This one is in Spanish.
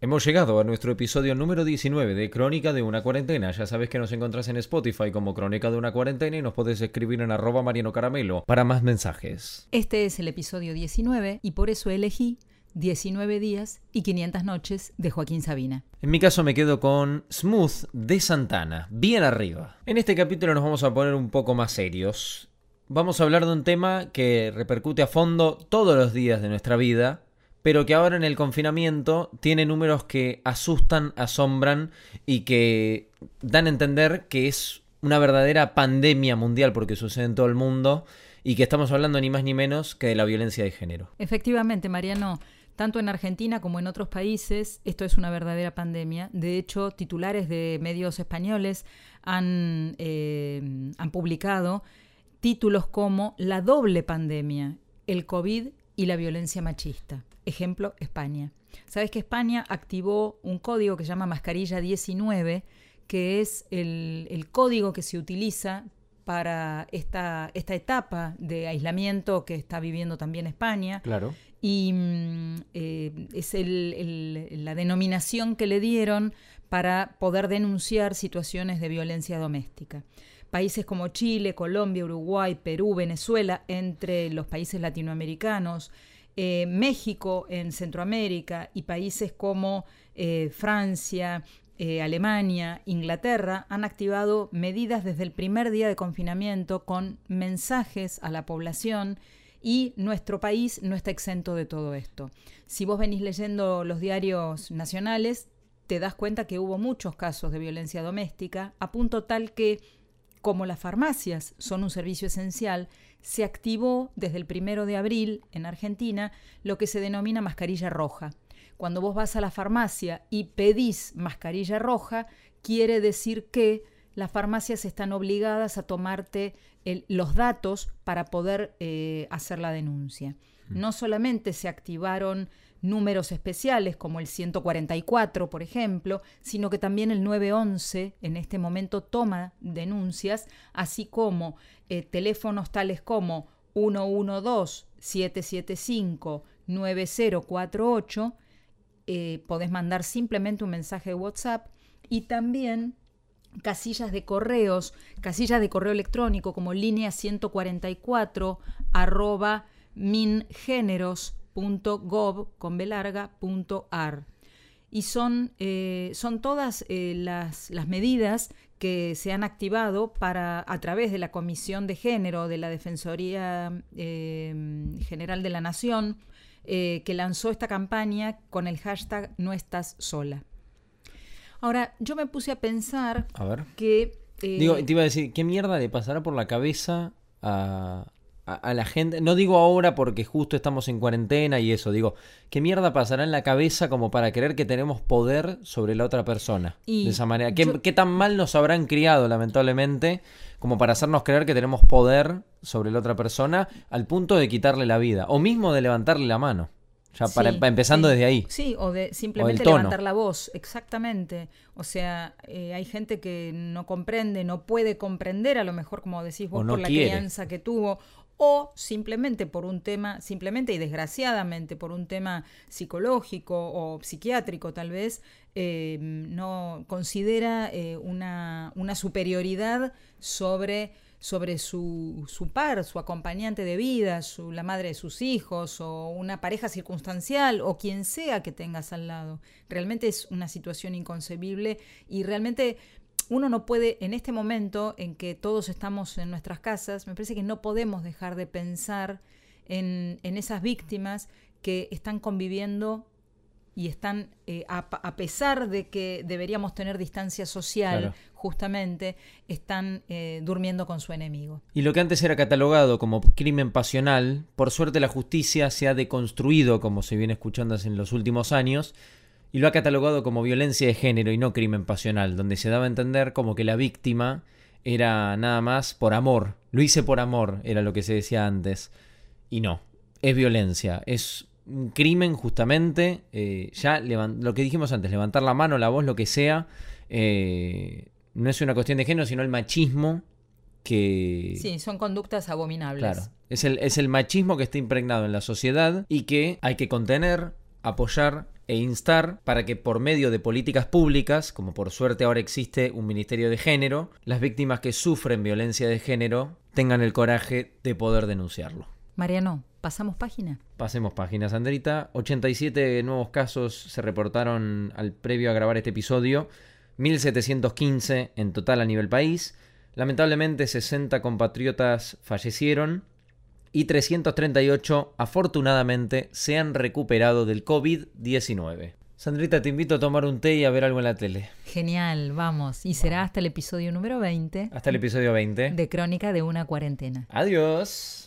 Hemos llegado a nuestro episodio número 19 de Crónica de una cuarentena. Ya sabes que nos encontrás en Spotify como Crónica de una cuarentena y nos podés escribir en arroba Mariano Caramelo para más mensajes. Este es el episodio 19 y por eso elegí 19 días y 500 noches de Joaquín Sabina. En mi caso me quedo con Smooth de Santana, bien arriba. En este capítulo nos vamos a poner un poco más serios. Vamos a hablar de un tema que repercute a fondo todos los días de nuestra vida pero que ahora en el confinamiento tiene números que asustan, asombran y que dan a entender que es una verdadera pandemia mundial porque sucede en todo el mundo y que estamos hablando ni más ni menos que de la violencia de género. Efectivamente, Mariano. Tanto en Argentina como en otros países, esto es una verdadera pandemia. De hecho, titulares de medios españoles han, eh, han publicado títulos como La doble pandemia, el COVID y la violencia machista. Ejemplo, España. Sabes que España activó un código que se llama Mascarilla 19, que es el, código que se utiliza para esta, esta etapa de aislamiento que está viviendo también España. Claro. Y mm, eh, es la denominación que le dieron para poder denunciar situaciones de violencia doméstica. Países como Chile, Colombia, Uruguay, Perú, Venezuela, entre los países latinoamericanos, eh, México en Centroamérica y países como eh, Francia, eh, Alemania, Inglaterra han activado medidas desde el primer día de confinamiento con mensajes a la población y nuestro país no está exento de todo esto. Si vos venís leyendo los diarios nacionales, te das cuenta que hubo muchos casos de violencia doméstica, a punto tal que como las farmacias son un servicio esencial, se activó desde el primero de abril en Argentina lo que se denomina mascarilla roja. Cuando vos vas a la farmacia y pedís mascarilla roja, quiere decir que las farmacias están obligadas a tomarte los datos para poder eh, hacer la denuncia. Mm. No solamente se activaron números especiales como el 144, por ejemplo, sino que también el 911 en este momento toma denuncias, así como eh, teléfonos tales como 112-775-9048, eh, podés mandar simplemente un mensaje de WhatsApp y también casillas de correos, casillas de correo electrónico como línea 144 arroba mingéneros .gov.ar. Y son, eh, son todas eh, las, las, medidas que se han activado para, a través de la Comisión de Género de la Defensoría eh, General de la Nación, que lanzó esta campaña con el hashtag No estás sola. Ahora, yo me puse a pensar que... Digo, te iba a decir, ¿qué mierda le pasará por la cabeza a, a, la gente, no digo ahora porque justo estamos en cuarentena y eso, digo, ¿qué mierda pasará en la cabeza como para creer que tenemos poder sobre la otra persona? de esa manera. ¿Qué, tan mal nos habrán criado, lamentablemente, como para hacernos creer que tenemos poder sobre la otra persona al punto de quitarle la vida? O mismo de levantarle la mano. Ya para, empezando desde ahí. Sí, o de simplemente levantar la voz, exactamente. O sea, eh, hay gente que no comprende, no puede comprender, a lo mejor, como decís vos, por la crianza que tuvo, o simplemente por un tema, simplemente y desgraciadamente por un tema psicológico o psiquiátrico tal vez, eh, no considera eh, una, una, superioridad sobre, sobre su, su, par, su acompañante de vida, su, la madre de sus hijos o una pareja circunstancial o quien sea que tengas al lado. Realmente es una situación inconcebible y realmente uno no puede, en este momento en que todos estamos en nuestras casas, me parece que no podemos dejar de pensar en, esas víctimas que están conviviendo y están, eh, a, pesar de que deberíamos tener distancia social, justamente, están eh, durmiendo con su enemigo. Y lo que antes era catalogado como crimen pasional, por suerte la justicia se ha deconstruido, como se viene escuchando en los últimos años, y lo ha catalogado como violencia de género y no crimen pasional, donde se daba a entender como que la víctima era nada más por amor. Lo hice por amor, era lo que se decía antes. Y no, es violencia, es un crimen justamente, eh, ya lo que dijimos antes, levantar la mano, la voz, lo que sea, eh, no es una cuestión de género, sino el machismo que... Sí, son conductas abominables. Claro, es el, es el machismo que está impregnado en la sociedad y que hay que contener, apoyar e instar para que por medio de políticas públicas, como por suerte ahora existe un Ministerio de Género, las víctimas que sufren violencia de género tengan el coraje de poder denunciarlo. Mariano, ¿pasamos página? Pasemos página, Sandrita. 87 nuevos casos se reportaron al previo a grabar este episodio, 1715 en total a nivel país. Lamentablemente 60 compatriotas fallecieron y 338 afortunadamente se han recuperado del COVID-19. Sandrita, te invito a tomar un té y a ver algo en la tele. Genial, vamos. Y será hasta el episodio número 20. Hasta el episodio 20. De Crónica de una cuarentena. Adiós.